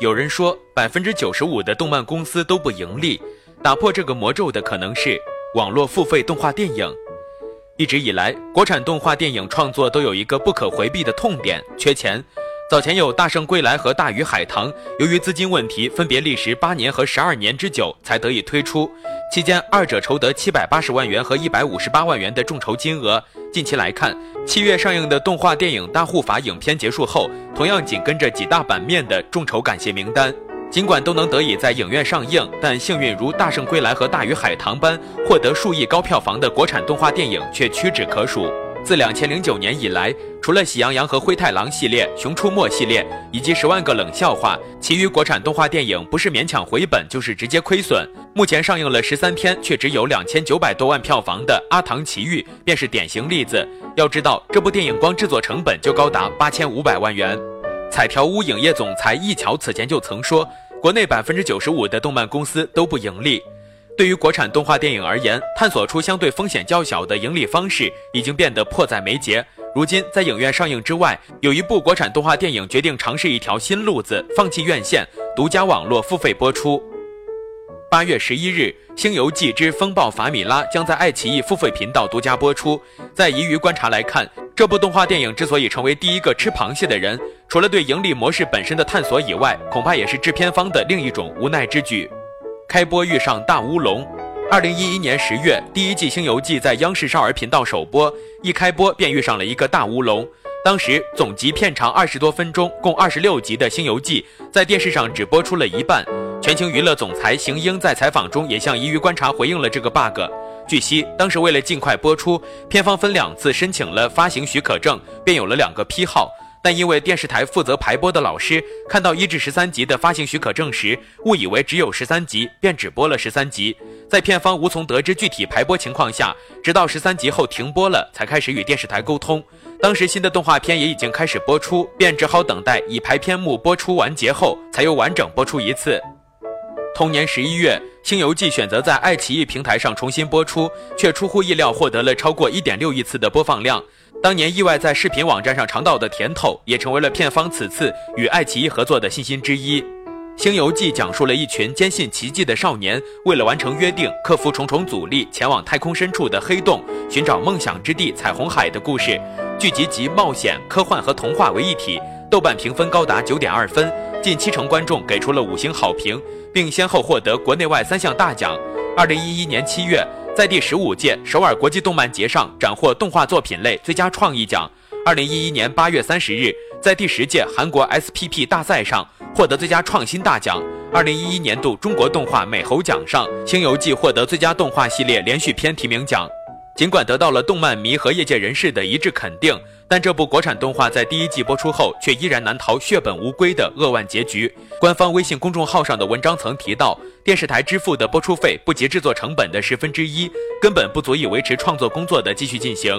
有人说，百分之九十五的动漫公司都不盈利，打破这个魔咒的可能是网络付费动画电影。一直以来，国产动画电影创作都有一个不可回避的痛点——缺钱。早前有《大圣归来》和《大鱼海棠》，由于资金问题，分别历时八年和十二年之久才得以推出。期间，二者筹得七百八十万元和一百五十八万元的众筹金额。近期来看，七月上映的动画电影《大护法》影片结束后，同样紧跟着几大版面的众筹感谢名单。尽管都能得以在影院上映，但幸运如《大圣归来》和《大鱼海棠》般获得数亿高票房的国产动画电影却屈指可数。自两千零九年以来，除了《喜羊羊》和《灰太狼》系列、《熊出没》系列以及《十万个冷笑话》，其余国产动画电影不是勉强回本，就是直接亏损。目前上映了十三天却只有两千九百多万票房的《阿唐奇遇》便是典型例子。要知道，这部电影光制作成本就高达八千五百万元。彩条屋影业总裁易桥此前就曾说，国内百分之九十五的动漫公司都不盈利。对于国产动画电影而言，探索出相对风险较小的盈利方式已经变得迫在眉睫。如今，在影院上映之外，有一部国产动画电影决定尝试一条新路子，放弃院线，独家网络付费播出。八月十一日，《星游记之风暴法米拉》将在爱奇艺付费频道独家播出。在疑于观察来看，这部动画电影之所以成为第一个吃螃蟹的人，除了对盈利模式本身的探索以外，恐怕也是制片方的另一种无奈之举。开播遇上大乌龙。二零一一年十月，第一季《星游记》在央视少儿频道首播，一开播便遇上了一个大乌龙。当时总集片长二十多分钟，共二十六集的《星游记》在电视上只播出了一半。全球娱乐总裁邢英在采访中也向疑于观察回应了这个 bug。据悉，当时为了尽快播出，片方分两次申请了发行许可证，便有了两个批号。但因为电视台负责排播的老师看到一至十三集的发行许可证时，误以为只有十三集，便只播了十三集。在片方无从得知具体排播情况下，直到十三集后停播了，才开始与电视台沟通。当时新的动画片也已经开始播出，便只好等待已排片目播出完结后，才又完整播出一次。同年十一月，《星游记》选择在爱奇艺平台上重新播出，却出乎意料获得了超过一点六亿次的播放量。当年意外在视频网站上尝到的甜头，也成为了片方此次与爱奇艺合作的信心之一。《星游记》讲述了一群坚信奇迹的少年，为了完成约定，克服重重阻力，前往太空深处的黑洞，寻找梦想之地彩虹海的故事。剧集集冒险、科幻和童话为一体，豆瓣评分高达九点二分，近七成观众给出了五星好评，并先后获得国内外三项大奖。二零一一年七月。在第十五届首尔国际动漫节上斩获动画作品类最佳创意奖。二零一一年八月三十日，在第十届韩国 SPP 大赛上获得最佳创新大奖。二零一一年度中国动画美猴奖上，《星游记》获得最佳动画系列连续片提名奖。尽管得到了动漫迷和业界人士的一致肯定，但这部国产动画在第一季播出后，却依然难逃血本无归的扼腕结局。官方微信公众号上的文章曾提到，电视台支付的播出费不及制作成本的十分之一，根本不足以维持创作工作的继续进行。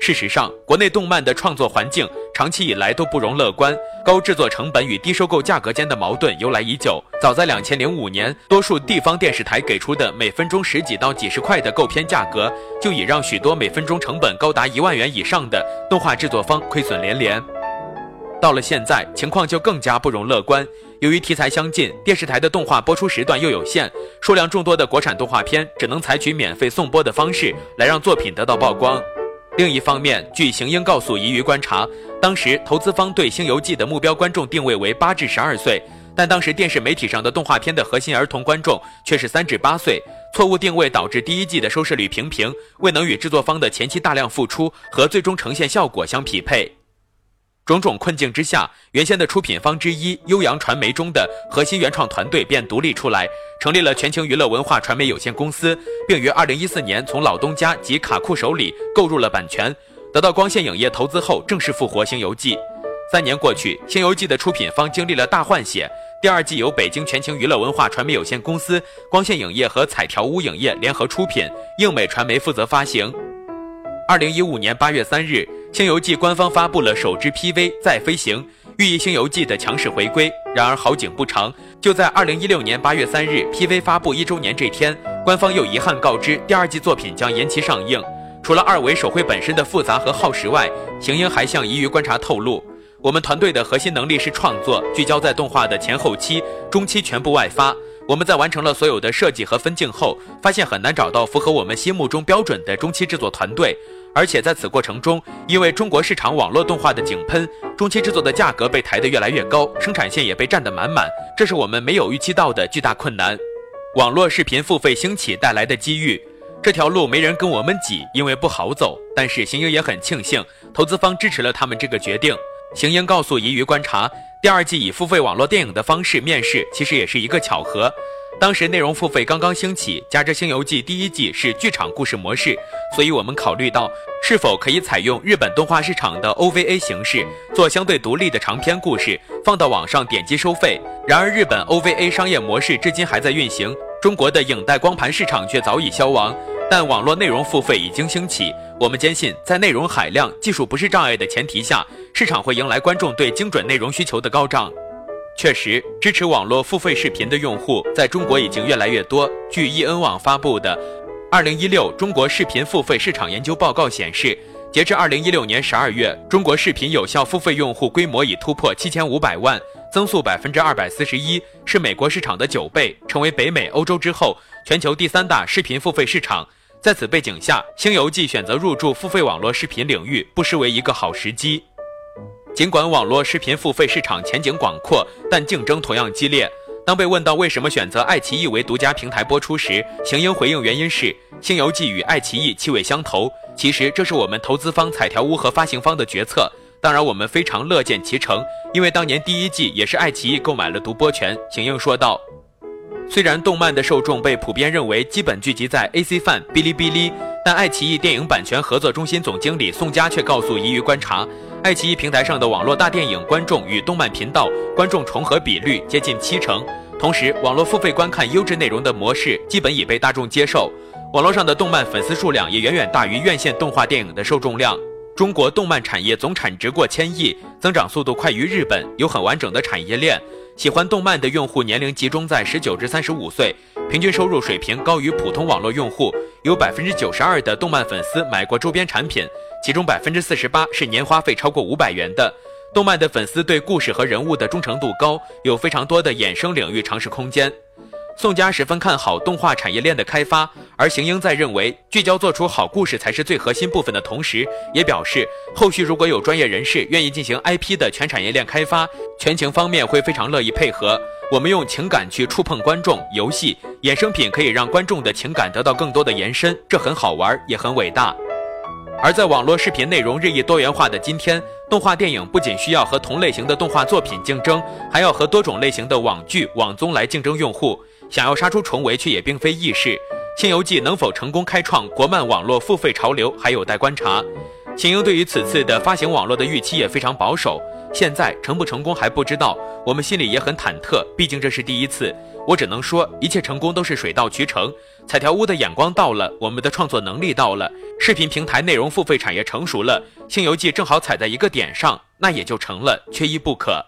事实上，国内动漫的创作环境长期以来都不容乐观，高制作成本与低收购价格间的矛盾由来已久。早在两千零五年，多数地方电视台给出的每分钟十几到几十块的购片价格，就已让许多每分钟成本高达一万元以上的动画制作方亏损连连。到了现在，情况就更加不容乐观。由于题材相近，电视台的动画播出时段又有限，数量众多的国产动画片只能采取免费送播的方式来让作品得到曝光。另一方面，据邢英告诉疑于观察，当时投资方对《星游记》的目标观众定位为八至十二岁，但当时电视媒体上的动画片的核心儿童观众却是三至八岁，错误定位导致第一季的收视率平平，未能与制作方的前期大量付出和最终呈现效果相匹配。种种困境之下，原先的出品方之一悠扬传媒中的核心原创团队便独立出来，成立了全球娱乐文化传媒有限公司，并于二零一四年从老东家及卡库手里购入了版权。得到光线影业投资后，正式复活《星游记》。三年过去，《星游记》的出品方经历了大换血，第二季由北京全球娱乐文化传媒有限公司、光线影业和彩条屋影业联合出品，映美传媒负责发行。二零一五年八月三日。《星游记》官方发布了首支 PV《再飞行》，寓意《星游记》的强势回归。然而好景不长，就在二零一六年八月三日 PV 发布一周年这天，官方又遗憾告知第二季作品将延期上映。除了二维手绘本身的复杂和耗时外，邢英还向疑于观察透露，我们团队的核心能力是创作，聚焦在动画的前后期、中期全部外发。我们在完成了所有的设计和分镜后，发现很难找到符合我们心目中标准的中期制作团队。而且在此过程中，因为中国市场网络动画的井喷，中期制作的价格被抬得越来越高，生产线也被占得满满，这是我们没有预期到的巨大困难。网络视频付费兴起带来的机遇，这条路没人跟我们挤，因为不好走。但是邢英也很庆幸，投资方支持了他们这个决定。邢英告诉《宜鱼观察》，第二季以付费网络电影的方式面世，其实也是一个巧合。当时内容付费刚刚兴起，加之《星游记》第一季是剧场故事模式，所以我们考虑到是否可以采用日本动画市场的 OVA 形式，做相对独立的长篇故事，放到网上点击收费。然而，日本 OVA 商业模式至今还在运行，中国的影带光盘市场却早已消亡。但网络内容付费已经兴起，我们坚信，在内容海量、技术不是障碍的前提下，市场会迎来观众对精准内容需求的高涨。确实，支持网络付费视频的用户在中国已经越来越多。据易恩网发布的《二零一六中国视频付费市场研究报告》显示，截至二零一六年十二月，中国视频有效付费用户规模已突破七千五百万，增速百分之二百四十一，是美国市场的九倍，成为北美、欧洲之后全球第三大视频付费市场。在此背景下，《星游记》选择入驻付费网络视频领域，不失为一个好时机。尽管网络视频付费市场前景广阔，但竞争同样激烈。当被问到为什么选择爱奇艺为独家平台播出时，邢英回应原因是《星游记》与爱奇艺气味相投。其实这是我们投资方彩条屋和发行方的决策。当然，我们非常乐见其成，因为当年第一季也是爱奇艺购买了独播权。邢英说道。虽然动漫的受众被普遍认为基本聚集在 AC Fan、哔哩哔哩，但爱奇艺电影版权合作中心总经理宋佳却告诉《宜于观察》，爱奇艺平台上的网络大电影观众与动漫频道观众重合比率接近七成。同时，网络付费观看优质内容的模式基本已被大众接受，网络上的动漫粉丝数量也远远大于院线动画电影的受众量。中国动漫产业总产值过千亿，增长速度快于日本，有很完整的产业链。喜欢动漫的用户年龄集中在十九至三十五岁，平均收入水平高于普通网络用户。有百分之九十二的动漫粉丝买过周边产品，其中百分之四十八是年花费超过五百元的。动漫的粉丝对故事和人物的忠诚度高，有非常多的衍生领域尝试空间。宋佳十分看好动画产业链的开发，而邢英在认为聚焦做出好故事才是最核心部分的同时，也表示后续如果有专业人士愿意进行 IP 的全产业链开发，全情方面会非常乐意配合。我们用情感去触碰观众，游戏衍生品可以让观众的情感得到更多的延伸，这很好玩，也很伟大。而在网络视频内容日益多元化的今天，动画电影不仅需要和同类型的动画作品竞争，还要和多种类型的网剧、网综来竞争用户。想要杀出重围，却也并非易事。《新游记》能否成功开创国漫网络付费潮流，还有待观察。秦英对于此次的发行网络的预期也非常保守，现在成不成功还不知道，我们心里也很忐忑，毕竟这是第一次。我只能说，一切成功都是水到渠成。彩条屋的眼光到了，我们的创作能力到了，视频平台内容付费产业成熟了，《星游记》正好踩在一个点上，那也就成了，缺一不可。